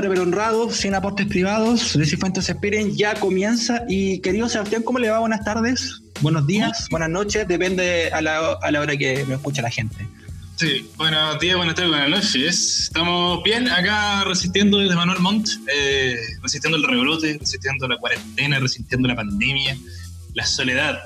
Pobre pero honrado, sin aportes privados, de Fuentes Esperen, ya comienza. Y querido Sebastián, ¿cómo le va? Buenas tardes, buenos días, buenas noches, depende a la, a la hora que me escucha la gente. Sí, buenos días, buenas tardes, buenas noches. Estamos bien acá resistiendo desde Manuel Montt, eh, resistiendo el rebrote, resistiendo la cuarentena, resistiendo la pandemia, la soledad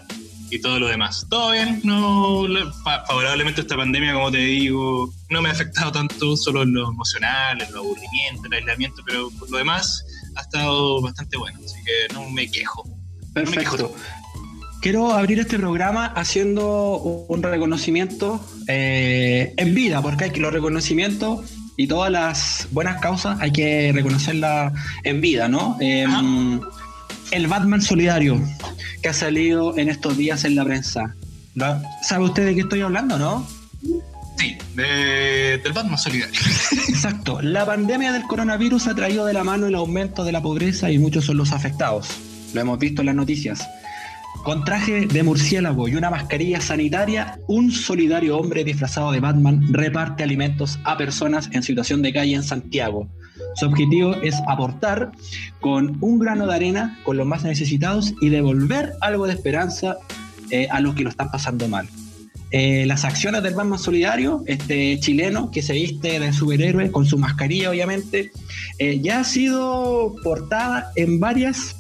y todo lo demás. Todo bien, no favorablemente esta pandemia, como te digo, no me ha afectado tanto solo en lo emocional, en lo aburrimiento, el aislamiento, pero por lo demás ha estado bastante bueno, así que no me quejo. Perfecto. Quiero abrir este programa haciendo un reconocimiento eh, en vida, porque hay que los reconocimientos y todas las buenas causas hay que reconocerlas en vida, ¿no? Em, el Batman Solidario que ha salido en estos días en la prensa. ¿Sabe usted de qué estoy hablando, no? Sí, del Batman Solidario. Exacto. La pandemia del coronavirus ha traído de la mano el aumento de la pobreza y muchos son los afectados. Lo hemos visto en las noticias. Con traje de murciélago y una mascarilla sanitaria, un solidario hombre disfrazado de Batman reparte alimentos a personas en situación de calle en Santiago. Su objetivo es aportar con un grano de arena con los más necesitados y devolver algo de esperanza eh, a los que lo están pasando mal. Eh, las acciones del Batman Solidario, este chileno que se viste de superhéroe con su mascarilla, obviamente, eh, ya ha sido portada en varias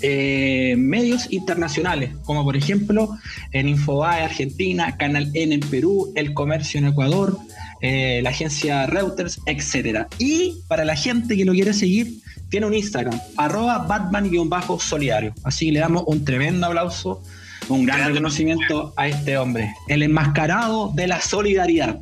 medios internacionales, como por ejemplo en Infobae Argentina, Canal N en Perú, El Comercio en Ecuador, eh, la agencia Reuters, etc. Y para la gente que lo quiere seguir, tiene un Instagram, arroba Batman-solidario. Así que le damos un tremendo aplauso, un gran reconocimiento a este hombre, el enmascarado de la solidaridad.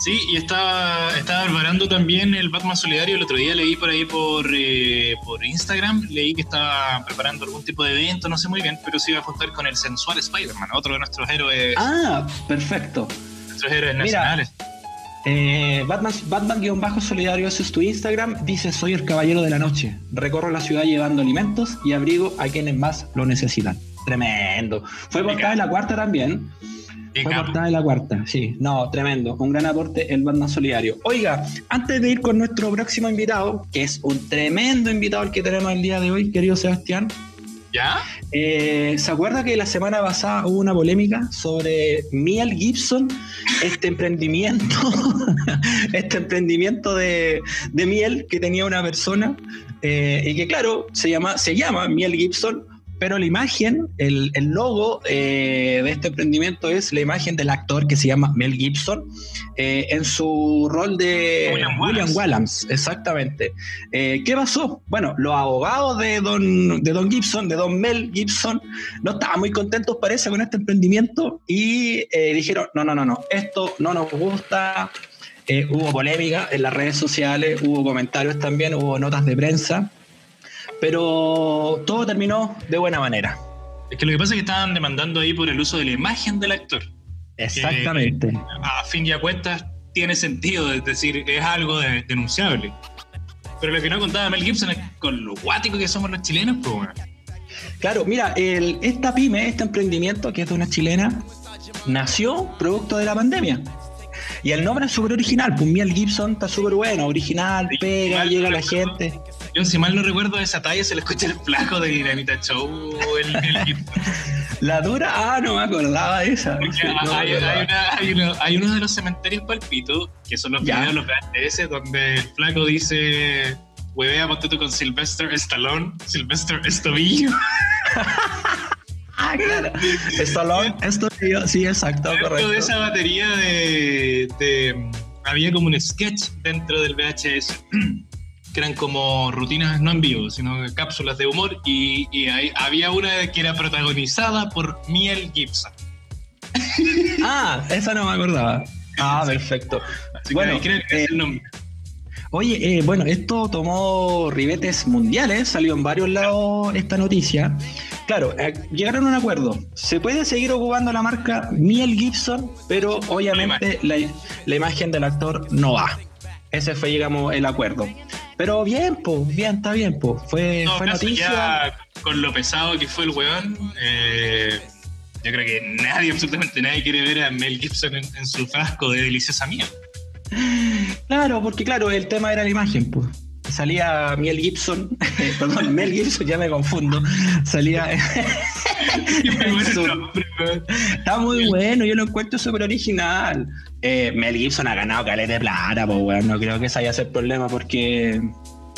Sí, y estaba, estaba preparando también el Batman Solidario. El otro día leí por ahí por, eh, por Instagram, leí que estaba preparando algún tipo de evento, no sé muy bien, pero se iba a juntar con el sensual Spider-Man, otro de nuestros héroes. Ah, perfecto. Nuestros héroes nacionales. Eh, Batman, Batman-solidario, ese es tu Instagram. Dice: Soy el caballero de la noche. Recorro la ciudad llevando alimentos y abrigo a quienes más lo necesitan. Tremendo. Fue portada de la cuarta también. Fue portada de la cuarta, sí. No, tremendo. Un gran aporte el Batman Solidario. Oiga, antes de ir con nuestro próximo invitado, que es un tremendo invitado el que tenemos el día de hoy, querido Sebastián, ¿Ya? Eh, ¿Se acuerda que la semana pasada hubo una polémica sobre Miel Gibson, este emprendimiento, este emprendimiento de, miel que tenía una persona eh, y que claro, se llama, se llama Miel Gibson pero la imagen, el, logo eh, de este emprendimiento es la imagen del actor que se llama Mel Gibson eh, en su rol de William Wallace. exactamente. Eh, ¿Qué pasó? Bueno, los abogados de don, de don Gibson, de don Mel Gibson, no estaban muy contentos, parece, con este emprendimiento y dijeron, no, no, no, no, esto no nos gusta. hubo polémica en las redes sociales, hubo comentarios también, hubo notas de prensa. Pero todo terminó de buena manera. Es que lo que pasa es que estaban demandando ahí por el uso de la imagen del actor. Exactamente. a fin de cuentas tiene sentido, es decir, es algo denunciable. Pero lo que no contaba Mel Gibson es con lo guático que somos los chilenos, pues bueno. Claro, mira, el, esta pyme, este emprendimiento que es de una chilena, nació producto de la pandemia. Y el nombre es súper original, pues Mel Gibson está súper bueno, original, pega, llega a la gente. Yo, si mal no recuerdo esa talla, se le escucha el flaco de Dinamita Show. El, la dura, ah, no me acordaba de esa. hay, uno, de los cementerios palpito, que son los videos, los VHS, donde el flaco dice: Huevea, ponte tú con Sylvester Stallone, Sylvester Estobillo. ah, claro. Stallone, Estobillo, sí, exacto, correcto. de esa batería de, de. Había como un sketch dentro del VHS que eran como rutinas no en vivo, sino cápsulas de humor, y, había una que era protagonizada por Miel Gibson. Ah, esa no me acordaba. Ah, perfecto. bueno, creo que es el nombre. Oye, eh, bueno, esto tomó ribetes mundiales, salió en varios lados esta noticia. Claro, eh, llegaron a un acuerdo. Se puede seguir ocupando la marca Miel Gibson, pero obviamente la, la imagen del actor no va. Ese fue, digamos, el acuerdo. Pero bien, pues, bien, está bien, pues. Fue, fue noticia. con lo pesado que fue el weón, eh, yo creo que nadie, absolutamente nadie quiere ver a Mel Gibson en, su frasco de deliciosa mía. Claro, porque claro, el tema era la imagen, pues. Salía Mel Gibson, perdón, Mel Gibson, ya me confundo. Salía. Está muy bueno, yo lo encuentro súper original. Eh, Mel Gibson ha ganado caleta de plata, pues, bueno, no creo que ese haya sido el problema porque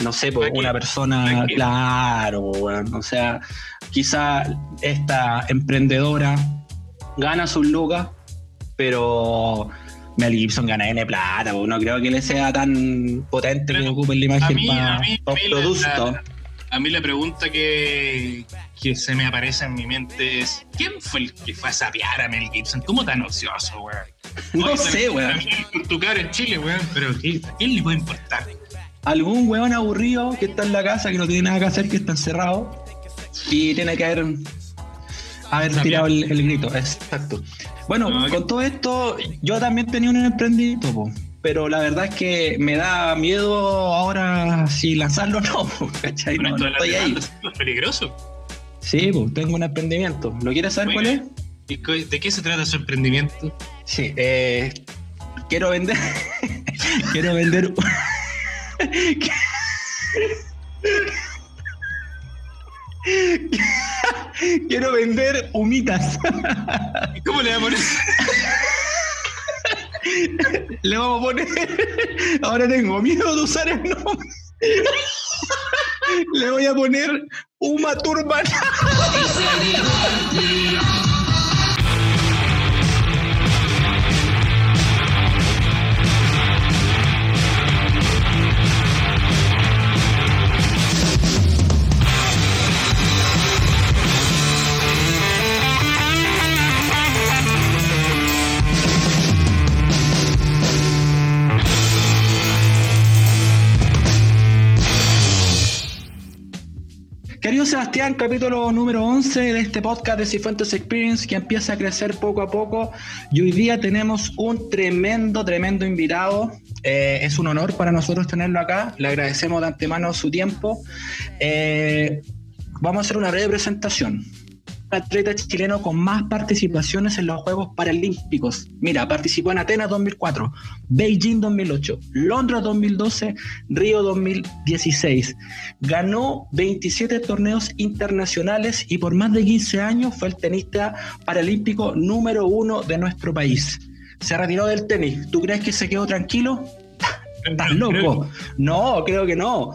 no sé, pues una persona, claro, bueno, o sea, quizá esta emprendedora gana sus lucas, pero Mel Gibson gana N plata, pues no creo que le sea tan potente que ocupe la imagen para producto. A mí la pregunta que, que se me aparece en mi mente es: ¿quién fue el que fue a sapear a Mel Gibson? ¿Cómo tan ocioso, weón? No sé, weón. Tu cara en Chile, weón, pero ¿a quién le puede importar? algún weón aburrido que está en la casa, que no tiene nada que hacer, que está encerrado y tiene que haber, haber tirado el, grito. Exacto. Bueno, con todo esto, yo también tenía un emprendimiento, pero la verdad es que me da miedo ahora si lanzarlo o no, ¿cachai? No, estoy ahí. ¿Es peligroso? Sí, pues, tengo un emprendimiento. ¿Lo quieres saber cuál es? ¿De qué se trata su emprendimiento? Sí, eh, quiero vender. quiero vender. Quiero vender humitas. ¿Cómo le vamos a poner? Le vamos a poner. Ahora tengo miedo de usar el nombre. Le voy a poner Uma Turban. Querido Sebastián, capítulo número 11 de este podcast de Cifuentes Experience que empieza a crecer poco a poco y hoy día tenemos un tremendo, tremendo invitado. Eh, es un honor para nosotros tenerlo acá. Le agradecemos de antemano su tiempo. Eh, vamos a hacer una breve presentación atleta chileno con más participaciones en los Juegos Paralímpicos. Mira, participó en Atenas 2004, Beijing 2008, Londres 2012, Río 2016. Ganó 27 torneos internacionales y por más de 15 años fue el tenista paralímpico número uno de nuestro país. Se retiró del tenis. ¿Tú crees que se quedó tranquilo? ¿Estás loco? No, creo que no.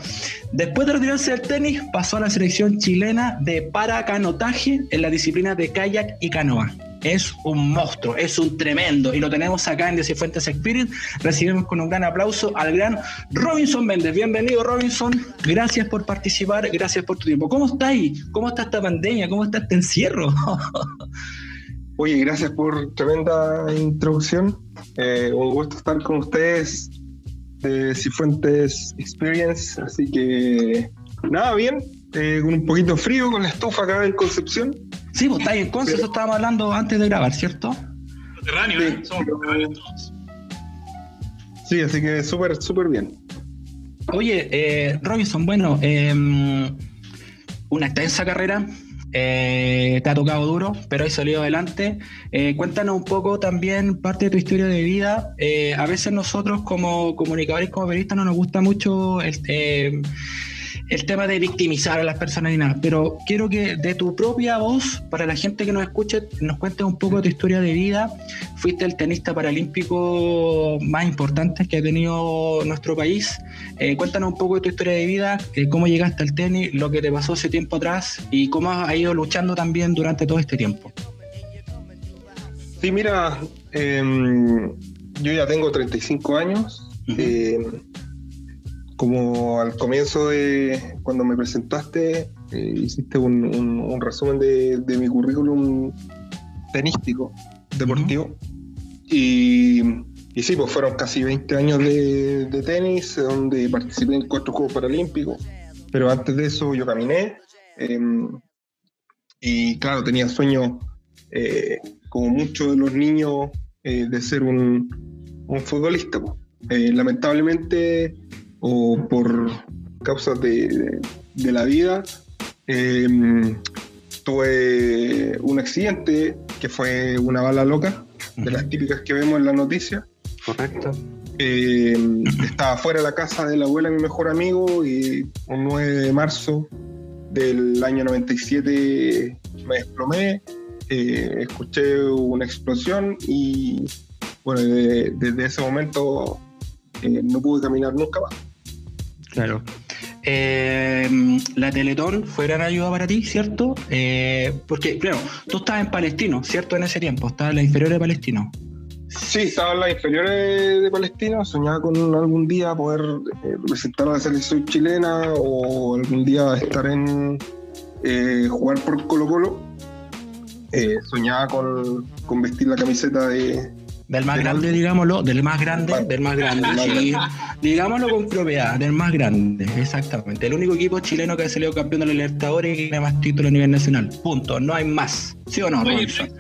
Después de retirarse del tenis, pasó a la selección chilena de paracanotaje en la disciplina de kayak y canoa. Es un monstruo, es un tremendo. Y lo tenemos acá en Decifuentes Experience. Recibimos con un gran aplauso al gran Robinson Méndez. Bienvenido, Robinson. Gracias por participar, gracias por tu tiempo. ¿Cómo está ahí? ¿Cómo está esta pandemia? ¿Cómo está este encierro? Oye, gracias por tremenda introducción. Eh, un gusto estar con ustedes de Cifuentes Experience, así que nada, bien, eh, con un poquito frío, con la estufa acá en Concepción. Sí, pues está ahí en Conce, eso estábamos hablando antes de grabar, ¿cierto? Subterráneo, ¿eh? Somos todos. Sí, así que súper, súper bien. Oye, eh, Robinson, bueno, em, una extensa carrera, eh, te ha tocado duro, pero has salido adelante. Eh, cuéntanos un poco también parte de tu historia de vida. Eh, a veces nosotros como comunicadores, como periodistas, no nos gusta mucho este el tema de victimizar a las personas ni nada, pero quiero que de tu propia voz, para la gente que nos escuche, nos cuentes un poco de tu historia de vida. Fuiste el tenista paralímpico más importante que ha tenido nuestro país. Eh, cuéntanos un poco de tu historia de vida, eh, cómo llegaste al tenis, lo que te pasó ese tiempo atrás y cómo has ido luchando también durante todo este tiempo. Sí, mira, em, yo ya tengo 35 años como al comienzo de cuando me presentaste, eh, hiciste un, resumen de, mi currículum tenístico, deportivo. y, y, sí, pues fueron casi 20 años de, tenis, donde participé en cuatro Juegos Paralímpicos. Pero antes de eso yo caminé. Em, y claro, tenía sueño, eh, como muchos de los niños, eh, de ser un, un futbolista. lamentablemente o por causas de, la vida, em, tuve un accidente que fue una bala loca, de las típicas que vemos en la noticia. Correcto. Eh, estaba fuera de la casa de la abuela de mi mejor amigo y un 9 de marzo del año 97 me desplomé, eh, escuché una explosión y bueno, desde ese momento eh, no pude caminar nunca más. Claro. Eh, la Teletón fue gran ayuda para ti, ¿cierto? porque, claro, tú estabas en Palestino, ¿cierto? En ese tiempo, estabas en la inferior de Palestino. Sí, estaba en las inferiores de Palestina, soñaba con algún día poder representar a la selección chilena o algún día estar en, eh, jugar por Colo Colo, eh, soñaba con, vestir la camiseta de... Del más grande, digámoslo, del más grande, del más grande, digámoslo con propiedad, del más grande, exactamente. El único equipo chileno que ha salido campeón de la Libertadores y que tiene más títulos a nivel nacional. Punto, no hay más. ¿Sí o no, Oye, tengo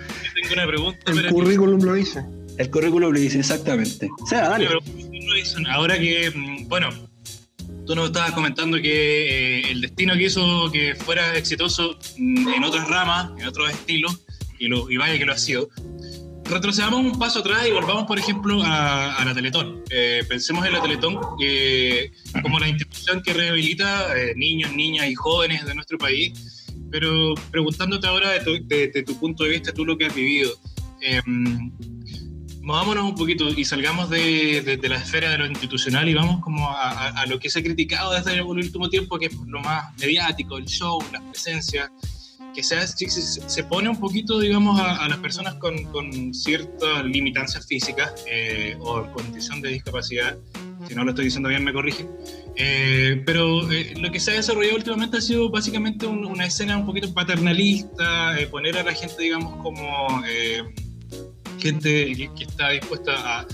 una pregunta. El currículum lo dice. El currículum lo dice, exactamente. O sea, dale. Ahora que, mm, bueno, tú nos estabas comentando que eh, el destino que hizo que fuera exitoso mm, en otras ramas, en otros estilos, y, lo, y vaya que lo ha sido. Retrocedamos un paso atrás y volvamos, por ejemplo, a, la Teletón. Eh, pensemos en la Teletón como la institución que rehabilita eh, niños, niñas y jóvenes de nuestro país. Pero preguntándote ahora de tu, punto de vista, tú lo que has vivido, movámonos un poquito y salgamos de, la esfera de lo institucional y vamos como a, lo que se ha criticado desde el último tiempo, que es lo más mediático, el show, las presencias, que se, se, pone un poquito, digamos, a, las personas con, ciertas limitancias físicas eh, o condición de discapacidad, si no lo estoy diciendo bien me corrigen, eh, pero eh, lo que se ha desarrollado últimamente ha sido básicamente una escena un poquito paternalista, poner a la gente, digamos, como gente que, está dispuesta a,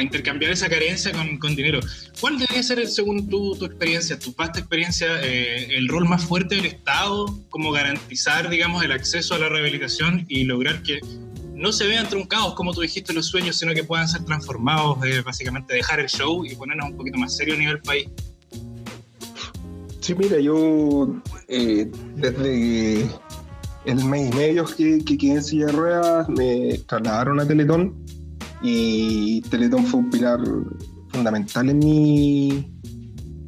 intercambiar esa carencia con, dinero. ¿Cuál debería ser, según tu, experiencia, tu vasta experiencia, eh, el rol más fuerte del Estado como garantizar, digamos, el acceso a la rehabilitación y lograr que no se vean truncados, como tú dijiste, los sueños, sino que puedan ser transformados, eh, básicamente dejar el show y ponernos un poquito más serio a nivel país? Sí, mira, yo eh, desde el mes y medio que, que quedé en silla de ruedas, me trasladaron a Teletón y Teletón fue un pilar fundamental en mi,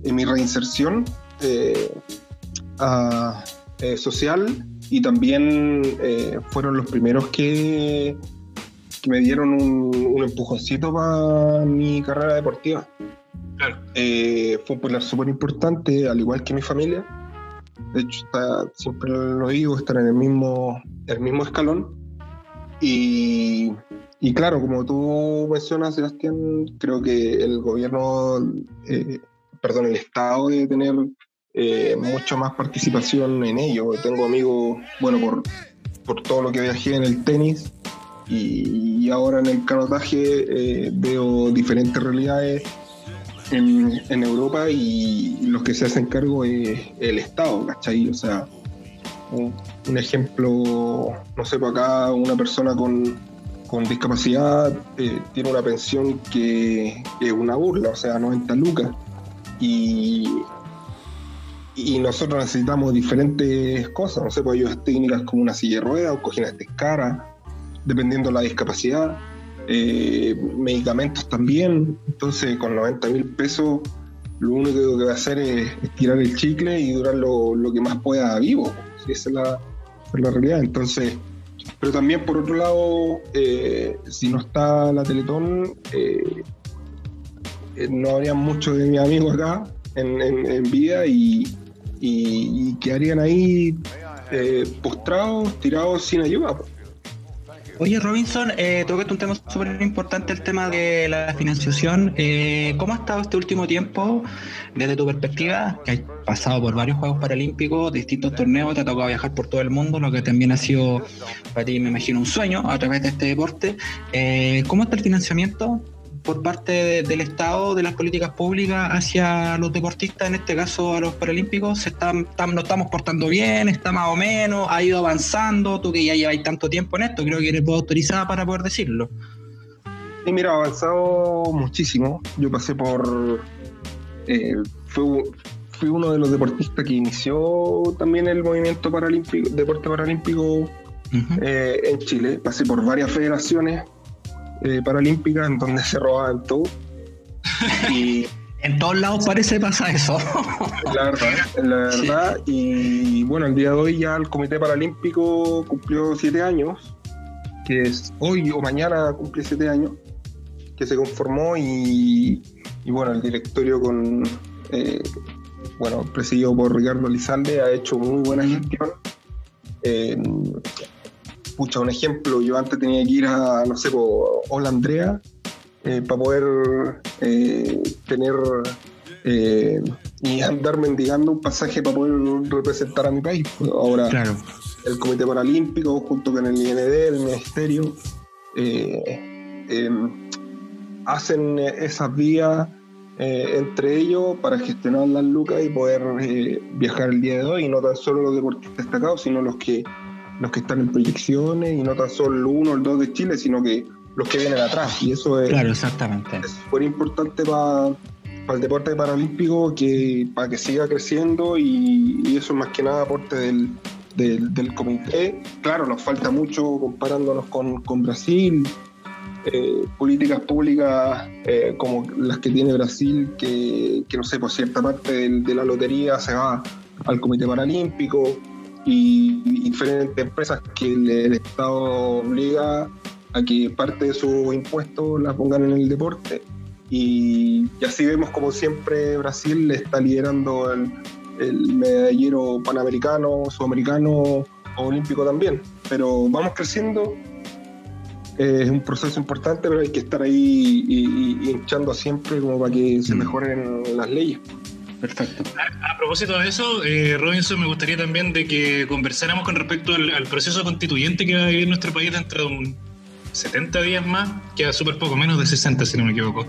en mi reinserción eh, eh, social y también eh, fueron los primeros que, que me dieron un, un empujoncito para mi carrera deportiva. Claro. fue un pilar súper importante, al igual que mi familia de hecho, siempre lo digo, estar en el mismo, el mismo escalón. Y, y claro, como tú mencionas, Sebastián, creo que el gobierno, eh, perdón, el Estado debe tener eh, mucho más participación en ello. Tengo amigos, bueno, por, por todo lo que viajé en el tenis y, ahora en el canotaje eh, veo diferentes realidades en, Europa y los que se hacen cargo es el Estado, ¿cachai? O sea, un, ejemplo, no sé, por acá una persona con, discapacidad eh, tiene una pensión que es una burla, o sea, 90 lucas. Y, y nosotros necesitamos diferentes cosas, no sé, pues ayudas técnicas como una silla de ruedas o cojines de cara, dependiendo de la discapacidad. Eh, medicamentos también. Entonces, con 90 mil pesos, lo único que va a hacer es, tirar el chicle y durar lo, que más pueda vivo. Esa es la, la, realidad. Entonces, pero también por otro lado, eh, si no está la Teletón, eh, no habría muchos de mis amigos acá en, vida y, y, quedarían ahí postrados, tirados sin ayuda. Oye, Robinson, eh, tocaste un tema súper importante, el tema de la financiación. Eh, ¿Cómo ha estado este último tiempo, desde tu perspectiva, que has pasado por varios Juegos Paralímpicos, distintos torneos, te ha tocado viajar por todo el mundo, lo que también ha sido para ti, me imagino, un sueño a través de este deporte? Eh, ¿Cómo está el financiamiento por parte del Estado, de las políticas públicas hacia los deportistas, en este caso a los paralímpicos? ¿Se están, ¿Nos estamos portando bien? ¿Está más o menos? ¿Ha ido avanzando? Tú que ya lleváis tanto tiempo en esto, creo que eres autorizada para poder decirlo. Sí, mira, ha avanzado muchísimo. Yo pasé por... Eh, fui uno de los deportistas que inició también el movimiento paralímpico, deporte paralímpico eh, en Chile. Pasé por varias federaciones eh, paralímpicas en donde se robaban todo. y en todos lados parece pasar eso. La verdad, la verdad. Y bueno, el día de hoy ya el Comité Paralímpico cumplió siete años, que es hoy o mañana cumple siete años, que se conformó y, bueno, el directorio con, eh, bueno, presidido por Ricardo Lizalde ha hecho muy buena gestión. Eh, pucha, un ejemplo, yo antes tenía que ir a, no sé, Hola Andrea, eh, para poder eh, tener eh, y andar mendigando un pasaje para poder representar a mi país. Ahora, el Comité Paralímpico, junto con el IND, el Ministerio, em, hacen esas vías entre ellos para gestionar las lucas y poder viajar el día de hoy, y no tan solo los deportistas destacados, sino los que los que están en proyecciones, y no tan solo el uno o el dos de Chile, sino que los que vienen atrás. Y eso es, claro, exactamente. es súper importante para el deporte paralímpico que, para que siga creciendo y, eso es más que nada aporte del, del, comité. Claro, nos falta mucho comparándonos con, con Brasil. Eh, políticas públicas eh, como las que tiene Brasil, que, que no sé, por cierta parte de, la lotería se va al Comité Paralímpico y, diferentes empresas que el Estado obliga a que parte de sus impuestos la pongan en el deporte. Y, así vemos como siempre Brasil está liderando el, medallero panamericano, sudamericano, olímpico también. Pero vamos creciendo, es un proceso importante, pero hay que estar ahí y, hinchando siempre como para que se mm. mejoren las leyes. Perfecto. A, propósito de eso, eh, Robinson, me gustaría también de que conversáramos con respecto al, proceso constituyente que va a vivir nuestro país dentro de un, 70 días más, queda súper poco, menos de 60 si no me equivoco.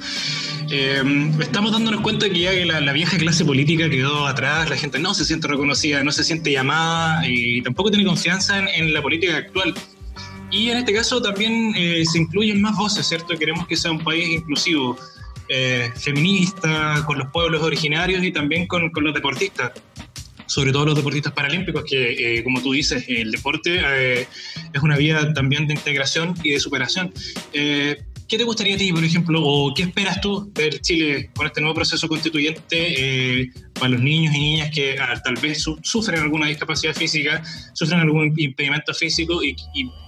Eh, estamos dándonos cuenta que ya la, vieja clase política quedó atrás, la gente no se siente reconocida, no se siente llamada y tampoco tiene confianza en, la política actual. Y en este caso también eh, se incluyen más voces, ¿cierto? Queremos que sea un país inclusivo, eh, feminista, con los pueblos originarios y también con, los deportistas sobre todo los deportistas paralímpicos, que eh, como tú dices, el deporte eh, es una vía también de integración y de superación. ¿Qué te gustaría a ti, por ejemplo, o qué esperas tú del Chile con este nuevo proceso constituyente eh, para los niños y niñas que ah, tal vez sufren alguna discapacidad física, sufren algún impedimento físico y,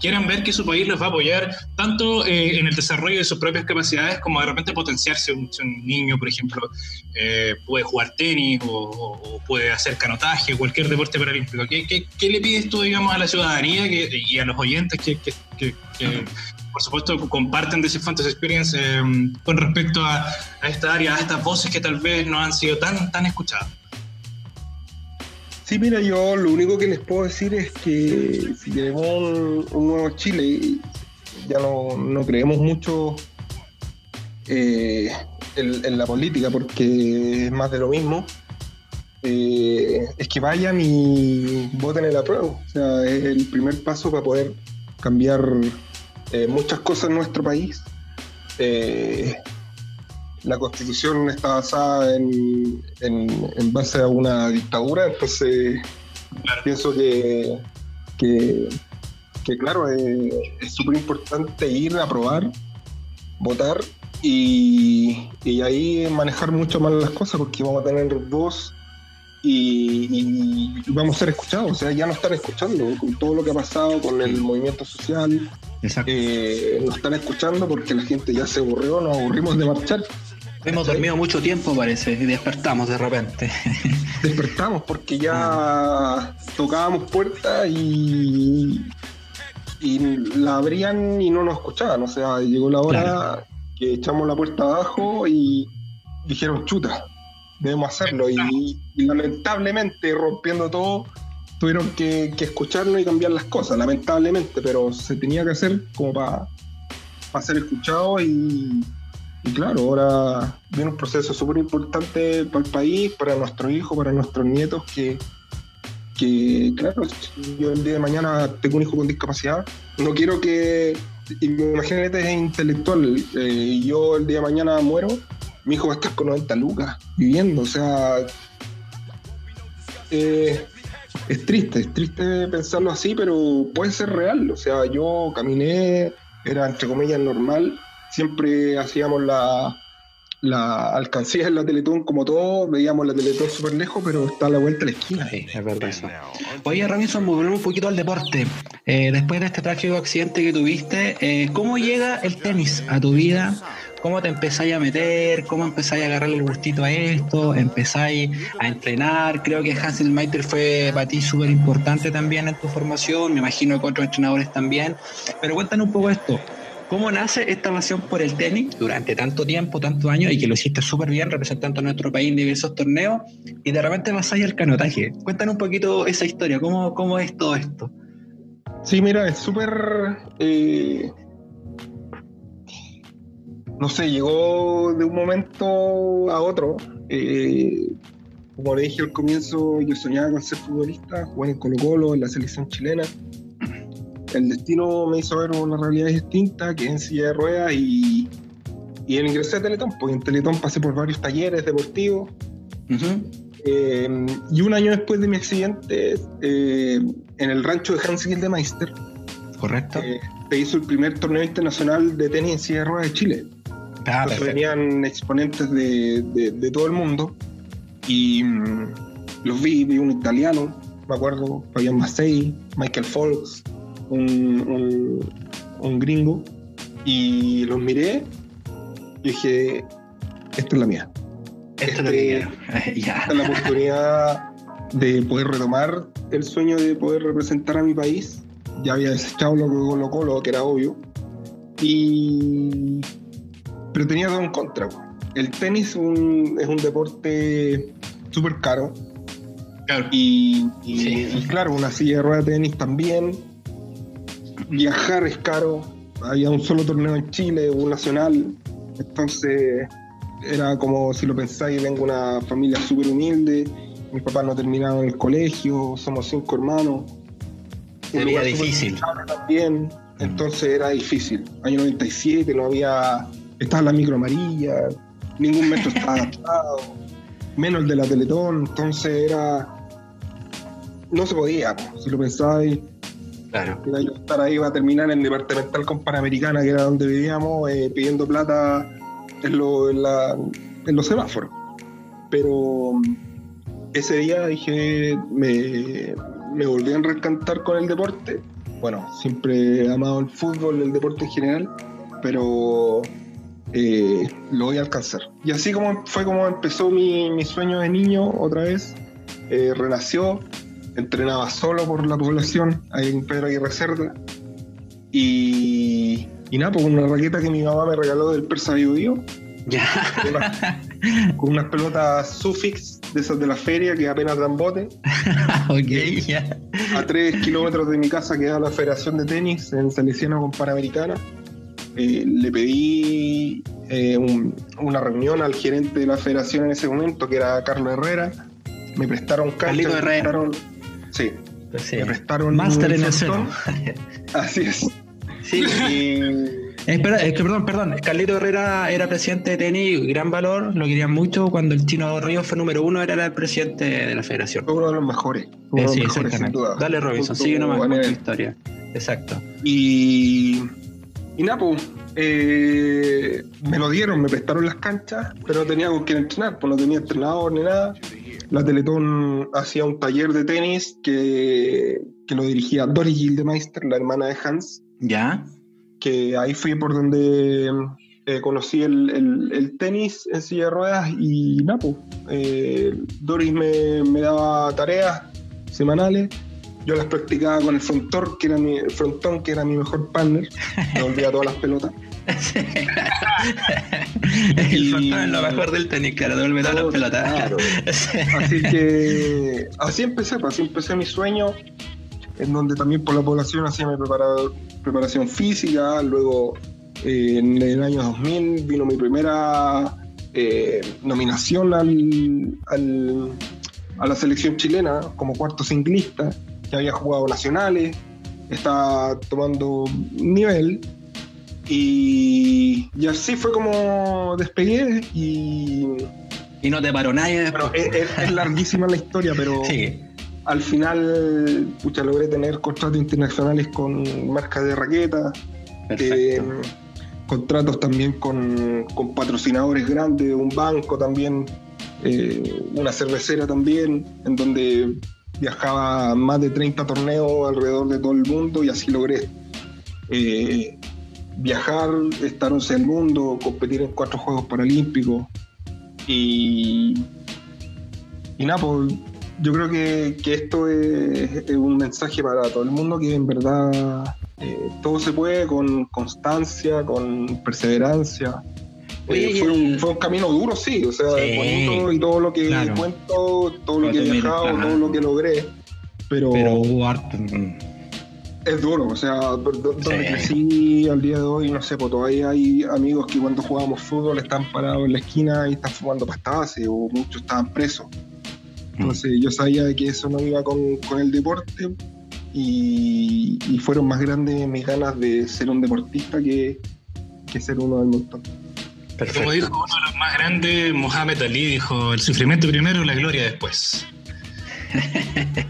quieran ver que su país los va a apoyar tanto eh, en el desarrollo de sus propias capacidades como de repente potenciarse? Un, un niño, por ejemplo, eh, puede jugar tenis o, puede hacer canotaje, cualquier deporte paralímpico. ¿Qué, qué, le pides tú, digamos, a la ciudadanía y a los oyentes que, que por supuesto, comparten de ese Fantasy Experience em, con respecto a, esta área, a estas voces que tal vez no han sido tan, tan escuchadas. Sí, mira, yo lo único que les puedo decir es que si queremos un, nuevo Chile, ya no, creemos mucho eh, en, la política porque es más de lo mismo. Eh, es que vayan y voten el apruebo. O sea, es el primer paso para poder cambiar eh, muchas cosas en nuestro país. Eh, la constitución está basada en, en, base a una dictadura, entonces pienso que, que, claro, eh, es súper importante ir a aprobar, votar y, y, ahí manejar mucho más las cosas porque vamos a tener voz y, y, vamos a ser escuchados, o sea, ya no están escuchando con todo lo que ha pasado con el movimiento social, eh, nos están escuchando porque la gente ya se aburrió, nos aburrimos de marchar. Hemos dormido mucho tiempo, parece, y despertamos de repente. Despertamos porque ya tocábamos puertas y, y la abrían y no nos escuchaban. O sea, llegó la hora que echamos la puerta abajo y dijeron, chuta, debemos hacerlo. y lamentablemente, rompiendo todo, tuvieron que, escucharnos y cambiar las cosas, lamentablemente, pero se tenía que hacer como para ser escuchado y, claro, ahora viene un proceso súper importante para el país, para nuestros hijos, para nuestros nietos, que, que claro, yo el día de mañana tengo un hijo con discapacidad, no quiero que, imagínate, es intelectual, eh, yo el día de mañana muero, mi hijo va a estar con 90 lucas viviendo, o sea... Eh, es triste, es triste pensarlo así, pero puede ser real. O sea, yo caminé, era entre comillas normal, siempre hacíamos la, la alcancía en la Teletón como todo, veíamos la Teletón súper lejos, pero está a la vuelta de la esquina. Sí, es verdad eso. Oye, Robinson, volvemos un poquito al deporte. Eh, después de este trágico accidente que tuviste, eh, ¿cómo llega el tenis a tu vida? ¿Cómo te empezáis a meter? ¿Cómo empezáis a agarrarle el gustito a esto? ¿Empezáis a entrenar? Creo que Hansel Maiter fue para ti súper importante también en tu formación, me imagino que otros entrenadores también. Pero cuéntanos un poco esto. ¿Cómo nace esta pasión por el tenis durante tanto tiempo, tantos años, y que lo hiciste súper bien representando a nuestro país en diversos torneos, y de repente pasáis al canotaje? Cuéntanos un poquito esa historia, ¿cómo, cómo es todo esto? Sí, mira, es súper... Eh, no sé, llegó de un momento a otro. Eh, como le dije al comienzo, yo soñaba con ser futbolista, jugar en Colo Colo, en la selección chilena el destino me hizo ver una realidad distinta, que en silla de ruedas y, y en ingresé a Teletón, pues en Teletón pasé por varios talleres deportivos. Eh, y un año después de mi accidente, eh, en el rancho de Hans Gildemeister, correcto, eh, se hizo el primer torneo internacional de tenis en silla de ruedas de Chile. Ah, venían exponentes de, de, todo el mundo y mm, los vi, vi un italiano, me acuerdo, Fabián Massey, Michael Folks, un, un, gringo y los miré y dije, esta es la mía. Esta, es, la esta es la oportunidad de poder retomar el sueño de poder representar a mi país. Ya había desechado lo que Colo Colo, que era obvio. Y... Pero tenía todo en contra. El tenis es un deporte súper caro. Y, y, claro, una silla de rueda de tenis también viajar es caro, había un solo torneo en Chile, un nacional, entonces era como si lo pensáis, vengo de una familia súper humilde, mis papás no terminaron el colegio, somos cinco hermanos. Sería difícil. También, entonces era difícil. Año 97 no había, estaba la micro amarilla, ningún metro estaba adaptado, menos el de la Teletón, entonces era, no se podía, si lo pensáis Claro. yo estar ahí iba a terminar en departamental con Panamericana, que era donde vivíamos, eh, pidiendo plata en, los semáforos. Pero mm, ese día dije, me, me volví a reencantar con el deporte. Bueno, siempre he amado el fútbol, el deporte en general, pero eh, lo voy a alcanzar. Y así como fue como empezó mi, mi sueño de niño otra vez, eh, renació entrenaba solo por la población, ahí en Pedro Aguirre Cerda. Y, y nada, pues una raqueta que mi mamá me regaló del Persa Bio Ya. Con, unas pelotas Sufix de esas de la feria que apenas dan bote. ok, ya. A tres kilómetros de mi casa queda la Federación de Tenis en Salesiano con Panamericana. Eh, le pedí eh, una reunión al gerente de la federación en ese momento, que era Carlos Herrera. Me prestaron canchas, me prestaron, Sí. Pues Me prestaron Master en el. Así es. Sí, es que, perdón, perdón. Carlito Herrera era presidente de tenis, gran valor, lo querían mucho. Cuando el Chino Ríos fue número uno, era el presidente de la federación. Fue uno de los mejores. Eh, sí, exactamente. Dale, Robinson, sigue nomás con tu historia. Exacto. Y, y Napo, pues, eh, me lo dieron, me prestaron las canchas, pero no tenía con quién entrenar, pues no tenía entrenador ni nada la Teletón hacía un taller de tenis que, lo dirigía Doris Gildemeister, la hermana de Hans. Ya. Que ahí fui por donde eh, conocí el, tenis en silla de ruedas y Napo. Eh, Doris me, daba tareas semanales. Yo las practicaba con el frontón, que era mi, frontón, que era mi mejor partner. Me volvía todas las pelotas. el frontón es lo mejor del tenis, claro, devuelve todas las pelotas. así que así empecé, pues, así empecé mi sueño, en donde también por la población hacía mi preparación física, luego eh, en el año 2000 vino mi primera eh, nominación al, a la selección chilena como cuarto singlista, que había jugado nacionales, estaba tomando nivel y, así fue como despegué y... Y no te paró nadie. Bueno, es, larguísima la historia, pero al final pucha, logré tener contratos internacionales con marcas de raquetas. Eh, contratos también con, con patrocinadores grandes, un banco también, eh, una cervecera también, en donde viajaba más de 30 torneos alrededor de todo el mundo y así logré eh, viajar, estar 11 del mundo, competir en cuatro Juegos Paralímpicos y, y nada, pues yo creo que, esto es, es, un mensaje para todo el mundo que en verdad eh, todo se puede con constancia, con perseverancia. Eh, fue, un, fue, un, camino duro, sí, o sea, sí, bonito y todo lo que claro. cuento, todo lo que he viajado, todo lo que logré, pero, pero hubo harto. Es duro, o sea, donde crecí al día de hoy, no sé, pues todavía hay amigos que cuando jugábamos fútbol están parados en la esquina y están fumando pastas o muchos estaban presos. Entonces mm. yo sabía que eso no iba con, con el deporte y, y, fueron más grandes mis ganas de ser un deportista que, que ser uno del montón. Perfecto. Como dijo uno de los más grandes, Mohamed Ali dijo, el sufrimiento primero, la gloria después.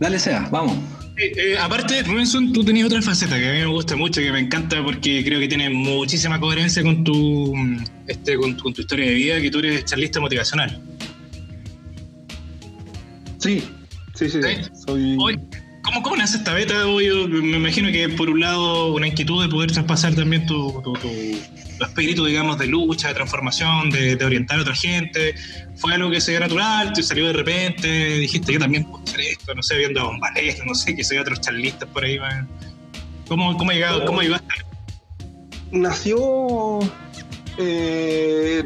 Dale, Sea, vamos. Eh, eh, aparte, Robinson, tú tenías otra faceta que a mí me gusta mucho, que me encanta porque creo que tiene muchísima coherencia con tu, este, con, con tu historia de vida, que tú eres charlista motivacional. Sí, sí, sí. ¿Sí? Soy... Hoy, ¿cómo, ¿Cómo nace esta beta? Yo me imagino que por un lado una inquietud de poder traspasar también tu, tu, tu, tu espíritu, digamos, de lucha, de transformación, de, orientar a otra gente. ¿Fue algo que se dio natural? ¿Te salió de repente? ¿Dijiste que también puedo hacer esto? No sé, viendo a Bombales, no sé, que se otros charlistas por ahí. ¿Cómo, cómo, llegado, ¿Cómo llegaste? Nació eh,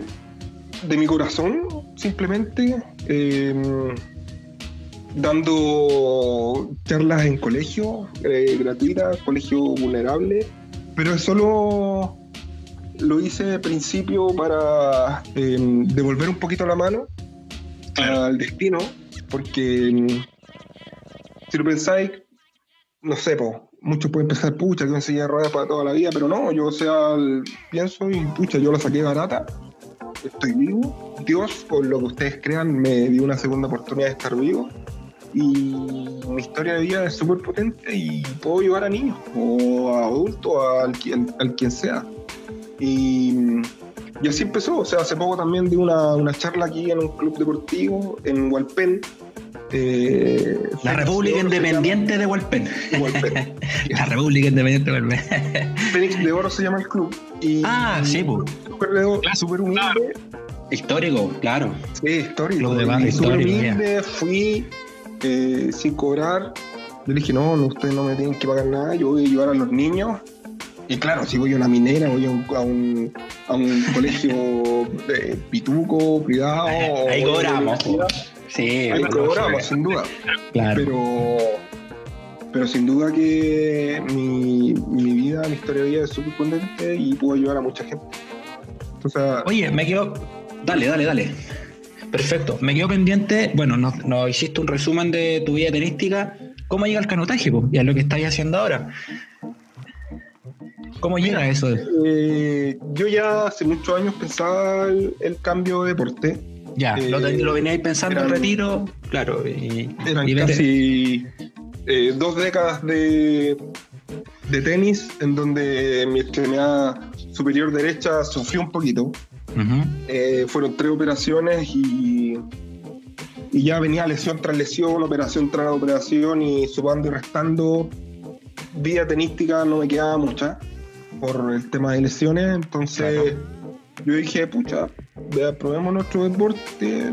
de mi corazón, simplemente. Eh, dando charlas en colegio eh, gratuitas, colegio vulnerable, pero solo lo hice de principio para eh, devolver un poquito la mano claro. al destino, porque si lo pensáis, no sé, po, muchos pueden pensar, pucha, que enseñé ruedas para toda la vida, pero no, yo o sea, pienso y pucha, yo la saqué barata, estoy vivo, Dios, por lo que ustedes crean, me dio una segunda oportunidad de estar vivo y mi historia de vida es súper potente y puedo llevar a niños o a adultos, al quien, al quien sea. Y, y, así empezó, o sea, hace poco también di una, una charla aquí en un club deportivo en Hualpén. Eh, la República Independiente de Hualpén. la República Independiente de Hualpén. Fénix de Oro se llama el club. Y ah, sí, pues. Súper super humilde. Histórico, claro. Sí, histórico. Lo demás, súper humilde, fui eh, sin cobrar. Yo le dije, no, no, ustedes no me tienen que pagar nada, yo voy a ayudar a los niños. Y claro, si voy a una minera, voy a un, a un, a un colegio de pituco, cuidado. Ahí cobramos. Sí, ahí cobramos, sin duda. Claro. Pero, pero sin duda que mi, mi vida, mi historia de vida es súper potente y puedo ayudar a mucha gente. Oye, me quedo. Dale, dale, dale. Perfecto. Me quedo pendiente, bueno, nos, nos, hiciste un resumen de tu vida tenística. ¿Cómo llega el canotaje? Po? Y a lo que estáis haciendo ahora. ¿Cómo Mira, llega eso? Eh, yo ya hace muchos años pensaba el, el cambio de deporte. Ya, eh, lo, lo, veníais pensando en retiro, claro. Y, eran y casi eh, dos décadas de, de tenis en donde mi extremidad superior derecha sufrió un poquito. Uh -huh. eh, fueron tres operaciones y, y, ya venía lesión tras lesión, operación tras operación y sumando y restando. Vida tenística no me quedaba mucha por el tema de lesiones, entonces claro. yo dije, pucha, probemos nuestro deporte.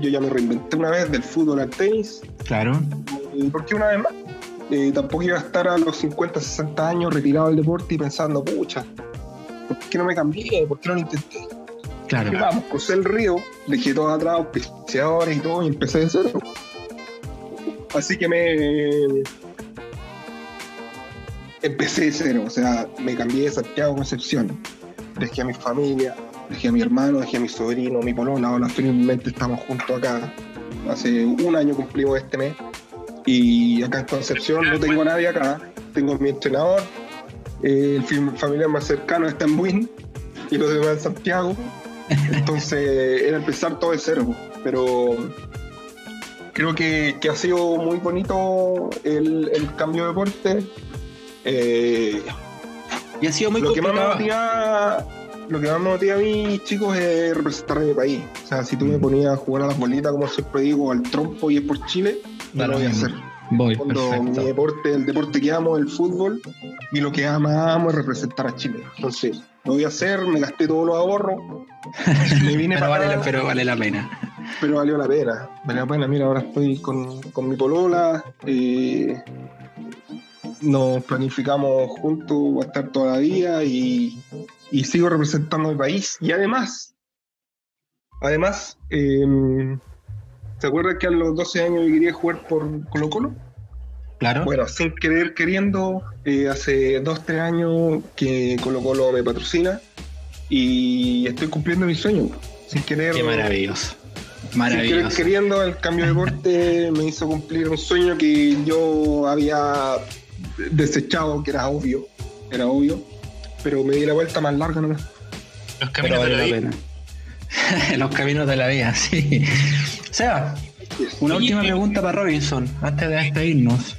Yo ya me reinventé una vez del fútbol al tenis. Claro. ¿Y por qué una vez más? Eh, tampoco iba a estar a los 50, 60 años retirado del deporte y pensando, pucha, ¿por qué no me cambié? ¿Por qué no lo intenté? Claro. Y crucé el río, dejé todo atrás, auspiciadores y todo, y empecé de cero. Así que me. Empecé de cero, o sea, me cambié de Santiago Concepción. Dejé a mi familia, dejé a mi hermano, dejé a mi sobrino, mi polona, ahora finalmente estamos juntos acá. Hace un año cumplimos este mes. Y acá en Concepción no tengo a nadie acá. Tengo a mi entrenador, eh, el familiar más cercano está en Buin y los demás en Santiago. Entonces era empezar todo de cero, pero creo que, que ha sido muy bonito el, el cambio de deporte. Eh, Y ha sido muy lo que más me motiva, lo que más me motiva a mí, chicos, es representar a mi país. O sea, si tú me ponías a jugar a las bolitas, como siempre digo, al trompo y es por Chile, no lo voy a hacer. Voy, Cuando mi deporte, el deporte que amo, el fútbol, y lo que más amo es representar a Chile. Entonces, lo voy a hacer, me gasté todos los ahorros, me vine Pero para vale, pero vale la pena. pero valió la pena. Valió la pena. Mira, ahora estoy con, con mi polola. eh, nos planificamos juntos a estar toda la vida y, y sigo representando a mi país. Y además, además, eh, ¿se acuerdan que a los 12 años yo quería jugar por Colo Colo? Claro. Bueno, sin querer queriendo, eh, hace 2, 3 años que Colo Colo me patrocina y estoy cumpliendo mi sueño. Sin querer. Qué maravilloso. Sin querer Maravilloso. queriendo, el cambio de deporte me hizo cumplir un sueño que yo había desechado, que era obvio, era obvio, pero me di la vuelta más larga nomás. Los caminos de la la vida. pena. Los caminos de la vida, sí. Seba, una última pregunta para Robinson, antes de despedirnos.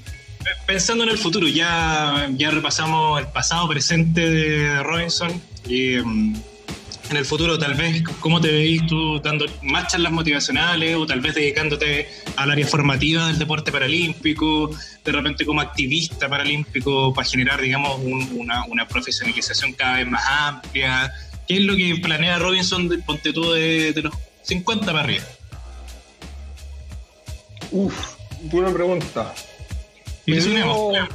Pensando en el futuro, ya, ya repasamos el pasado, presente de Robinson. Y, mm, en el futuro, tal vez, ¿cómo te veis tú dando más charlas motivacionales o tal vez dedicándote al área formativa del deporte paralímpico, de repente como activista paralímpico para generar, digamos, un- una, una profesionalización cada vez más amplia? ¿Qué es lo que planea Robinson, de, ponte tú, de, de los 50 para arriba? Uf, buena pregunta. Unemos, veo-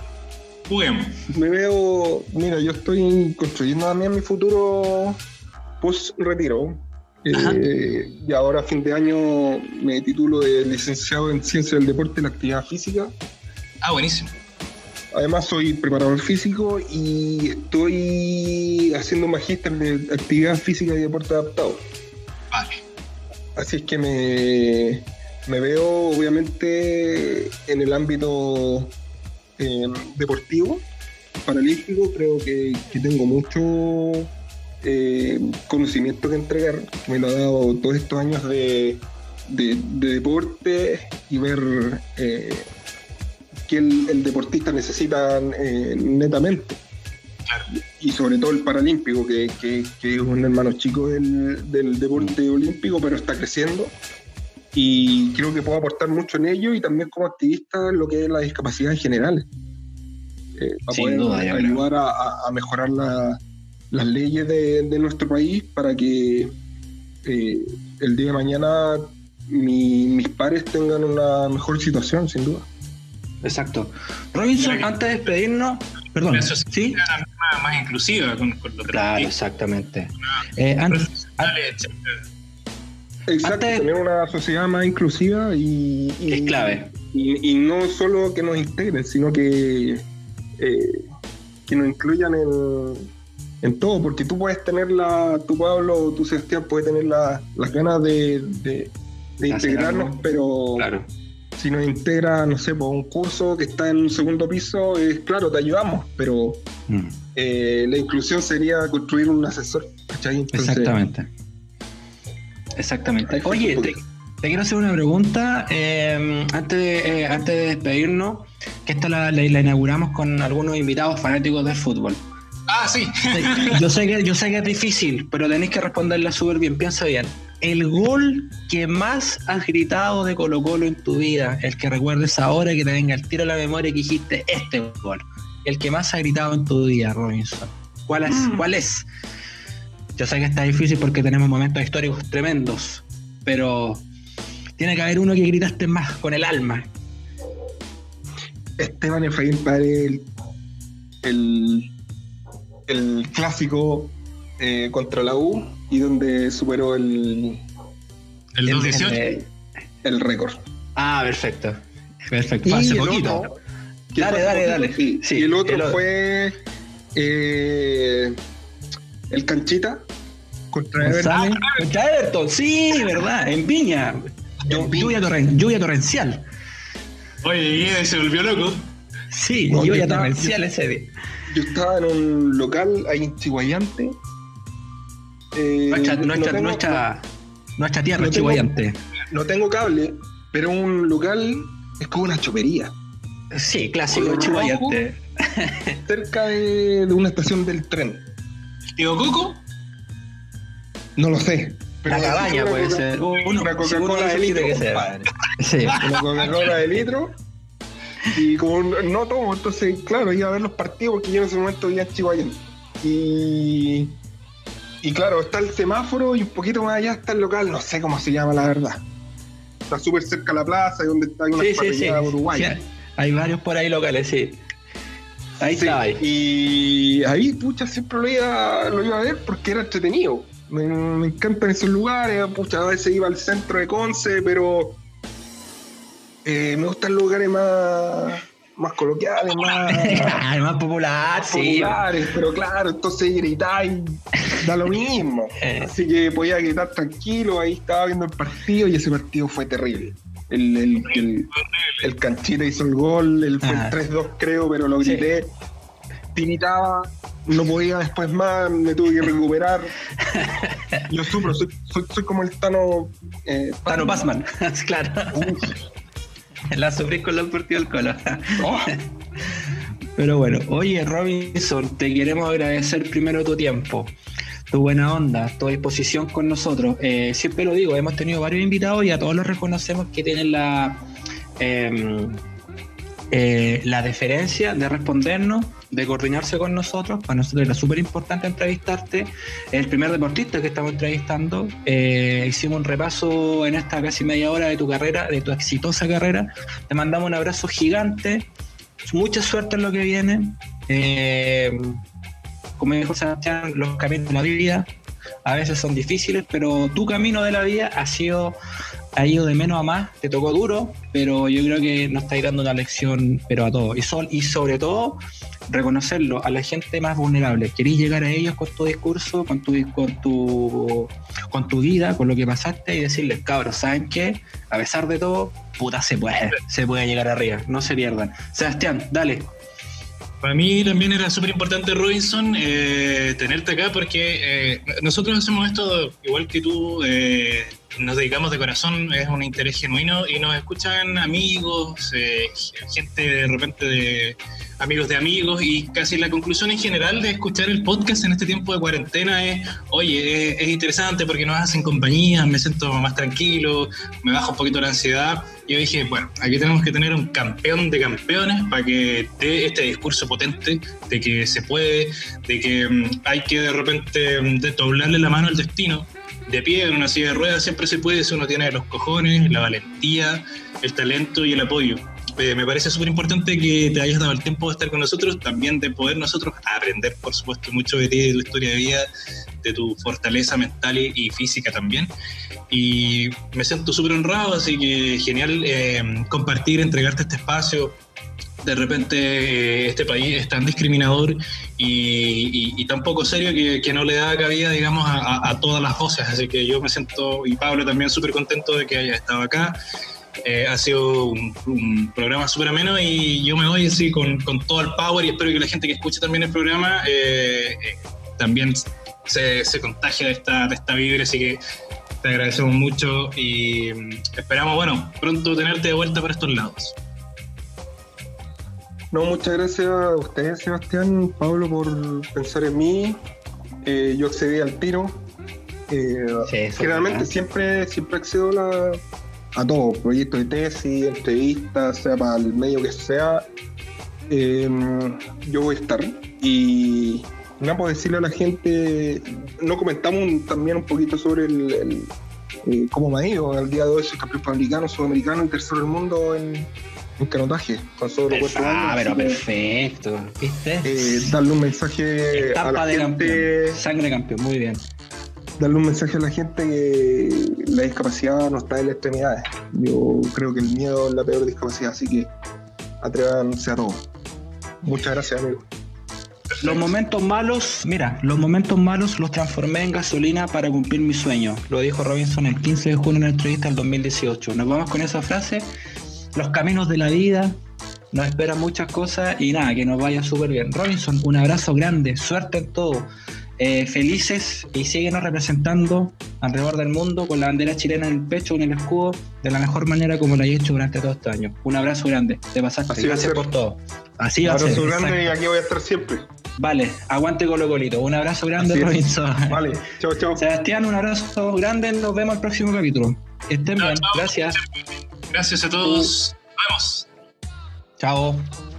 juguemos. Me veo, mira, yo estoy construyendo también mi futuro post retiro. Ajá. y ahora a fin de año me titulo de licenciado en Ciencia del Deporte y la Actividad Física. Ah, buenísimo. Además soy preparador físico y estoy haciendo un magíster de actividad física y deporte adaptado. Vale. Así es que me, me veo obviamente en el ámbito eh, deportivo, paralímpico, creo que, que tengo mucho eh, conocimiento que entregar, que me lo ha dado todos estos años de, de- de deporte y ver eh, que el, el deportista necesita eh, netamente. Y sobre todo el paralímpico, que, que- que es un hermano chico del, del deporte olímpico, pero está creciendo. Y creo que puedo aportar mucho en ello y también como activista en lo que es la discapacidad en general. Eh, para Sin poder duda, ayudar a, mejorar la- las leyes de, de nuestro país para que eh, el día de mañana mi- mis pares tengan una mejor situación, sin duda. Exacto. Robinson, que- antes de despedirnos, perdón, Eso sí, ¿sí? más, más inclusiva con, con los Claro, exactamente. Eh, an- profesionales, etcétera. Exacto, Antes- tener una sociedad más inclusiva y, y- es clave. Y, y no solo que nos integren, sino que, eh, que nos incluyan en, en todo, porque tú puedes tener la, tú Pablo, tú Sebastián, puedes tener la- las ganas de, de- integrarnos, pero Claro. si nos integra, no sé, por un curso que está en un segundo piso, es claro, te ayudamos, pero Mm, eh, la inclusión sería construir un asesor, ¿cachai? Entonces, Exactamente. Exactamente. Oye, te, quiero hacer una pregunta eh, antes, de, eh, antes de despedirnos, que esta la, la- la inauguramos con algunos invitados fanáticos del fútbol. Ah, sí. Yo sé que, yo sé que es difícil, pero tenéis que responderla súper bien. Piensa bien. El gol que más has gritado de Colo Colo en tu vida, el que recuerdes ahora, que te venga el tiro a la memoria que dijiste este gol. El que más has gritado en tu vida, Robinson. ¿Cuál es? ¿Cuál es? Yo sé que está difícil porque tenemos momentos históricos tremendos, pero tiene que haber uno que gritaste más con el alma. Esteban Efraín Paredes, el, el, el clásico eh, contra la U y donde superó el, El El- 218. el- el récord. ah, perfecto. Perfecto. Hace poquito. otro, Dale, dale, dale. sí. Sí, y el otro el otro. fue eh, el Canchita contra Everton. González contra Everton, sí, verdad, en Viña. En Viña. Lluvia, torren- lluvia torrencial. Oye, se volvió loco. Sí, No, yo lluvia estaba- torrencial ese día. Yo estaba en un local ahí en Chihuayante. Eh, Nuestra, no nuestra, tengo- nuestra, nuestra tierra, no tengo- chihuayante. no tengo cable, pero un local es como una chopería. Sí, clásico chihuayante. cerca de, de una estación del tren. ¿Tío Coco? No lo sé. La Pero cabaña una puede Coca- ser. Una Coca-Cola de litro, que compadre. Sí. Una Coca-Cola de litro. Y como no tomo, entonces, claro, iba a ver los partidos porque yo en ese momento vivía en Chihuahua. Y, y claro, está el semáforo y un poquito más allá está el local, no sé cómo se llama la verdad. Está súper cerca de la plaza y donde está una Sí, sí, sí. parrillada Uruguay. Sí, Hay varios por ahí locales, sí. Ahí Sí. Ahí. Y ahí, pucha, siempre lo iba, lo iba a ver porque era entretenido. Me, me encantan esos lugares, pucha, a veces iba al centro de Conce, pero eh, me gustan los lugares más, más coloquiales, más, El más popular, sí. populares, pero claro, entonces gritar y da lo mismo. Eh. Así que podía gritar tranquilo, ahí estaba viendo el partido y ese partido fue terrible. El, el, el, el Canchita hizo el gol, el, fue Ah. el 3-2 creo, pero lo Sí. grité, tiritaba, no podía después más, me tuve que recuperar. Yo sufro, soy, soy, soy como el Tano... Eh, Tano Passman, claro. Uf, La sufrí con los partidos del Colo. oh, Pero bueno, oye Robinson, te queremos agradecer primero tu tiempo, tu buena onda, tu disposición con nosotros. Eh, siempre lo digo, hemos tenido varios invitados y a todos los reconocemos que tienen la, eh, eh, la deferencia de respondernos, de coordinarse con nosotros. Para nosotros era súper importante entrevistarte. El primer deportista que estamos entrevistando, eh, hicimos un repaso en esta casi media hora de tu carrera, de tu exitosa carrera. Te mandamos un abrazo gigante mucha suerte en lo que viene. Como dijo Sebastián, los caminos de la vida a veces son difíciles, pero tu camino de la vida ha sido ha ido de menos a más, te tocó duro, pero yo creo que nos estáis dando una lección, pero a todos. Y, sol, y sobre todo, reconocerlo a la gente más vulnerable. Queréis llegar a ellos con tu discurso, con tu, con tu, con tu vida, con lo que pasaste y decirles, cabros, ¿saben qué? A pesar de todo, puta, se puede, se puede llegar arriba, no se pierdan. Sebastián, dale. Para mí también era súper importante, Robinson, eh, tenerte acá porque eh, nosotros hacemos esto igual que tú, eh, nos dedicamos de corazón, es un interés genuino y nos escuchan amigos, eh, gente de repente de amigos de amigos y casi la conclusión en general de escuchar el podcast en este tiempo de cuarentena es, oye, es, es interesante porque nos hacen compañía, me siento más tranquilo, me baja un poquito la ansiedad. Yo dije, bueno, aquí tenemos que tener un campeón de campeones para que dé este discurso potente de que se puede, de que mm, hay que de repente mm, doblarle la mano al destino. De pie en una silla de ruedas siempre se puede si uno tiene los cojones, la valentía, el talento y el apoyo. Me parece súper importante que te hayas dado el tiempo de estar con nosotros, también de poder nosotros aprender, por supuesto, mucho de ti, de tu historia de vida, de tu fortaleza mental y, física también. Y me siento súper honrado, así que genial eh, compartir, entregarte este espacio. De repente eh, este país es tan discriminador y, y- tan poco serio que, no le da cabida, digamos, a todas las voces. Así que yo me siento, y Pablo también súper contento de que haya estado acá. Eh, ha sido un, un programa súper ameno y yo me voy así con, con todo el power y espero que la gente que escuche también el programa eh, eh, también se, se contagie de esta, de esta vibra, así que te agradecemos mucho y mm, esperamos, bueno, pronto tenerte de vuelta por estos lados. No, muchas gracias a ustedes, Sebastián, Pablo, por pensar en mí. Eh, yo accedí al tiro. Eh, Sí, generalmente siempre, siempre accedo a la- a todo, proyectos de tesis, entrevistas, sea para el medio que sea. Eh, yo voy a estar. Y nada, por decirle a la gente, no comentamos un- también un poquito sobre el, el, eh, cómo me ha ido. Al día de hoy soy campeón panamericano, sudamericano y tercero del mundo en, en canotaje, con solo cuatro años. Ah, pero perfecto. ¿Viste? eh, darle un mensaje a la de gente, campeón. Sangre campeón, muy bien. Darle un mensaje a la gente que la discapacidad no está en las extremidades. Yo creo que el miedo es la peor discapacidad, así que atrévanse a todo. Muchas gracias, amigo. Los momentos malos, mira, los momentos malos los transformé en gasolina para cumplir mi sueño. Lo dijo Robinson el 15 de junio en la entrevista del 2018. Nos vamos con esa frase. Los caminos de la vida, nos esperan muchas cosas y nada, que nos vaya súper bien. Robinson, un abrazo grande, suerte en todo. Eh, felices y síguenos representando alrededor del mundo con la bandera chilena en el pecho, en el escudo, de la mejor manera como lo he hecho durante todos estos años. Un abrazo grande, te pasaste, Así va a gracias ser. por todo. Así va Un a ser. abrazo grande y aquí voy a estar siempre. Vale, aguante Colo Colito. Un abrazo grande, Así es. Robinson. Vale, chao, chao. Sebastián, un abrazo grande, nos vemos el próximo capítulo. Que estén Chao, bien, chao. gracias. Gracias a todos. Nos vemos. Chao.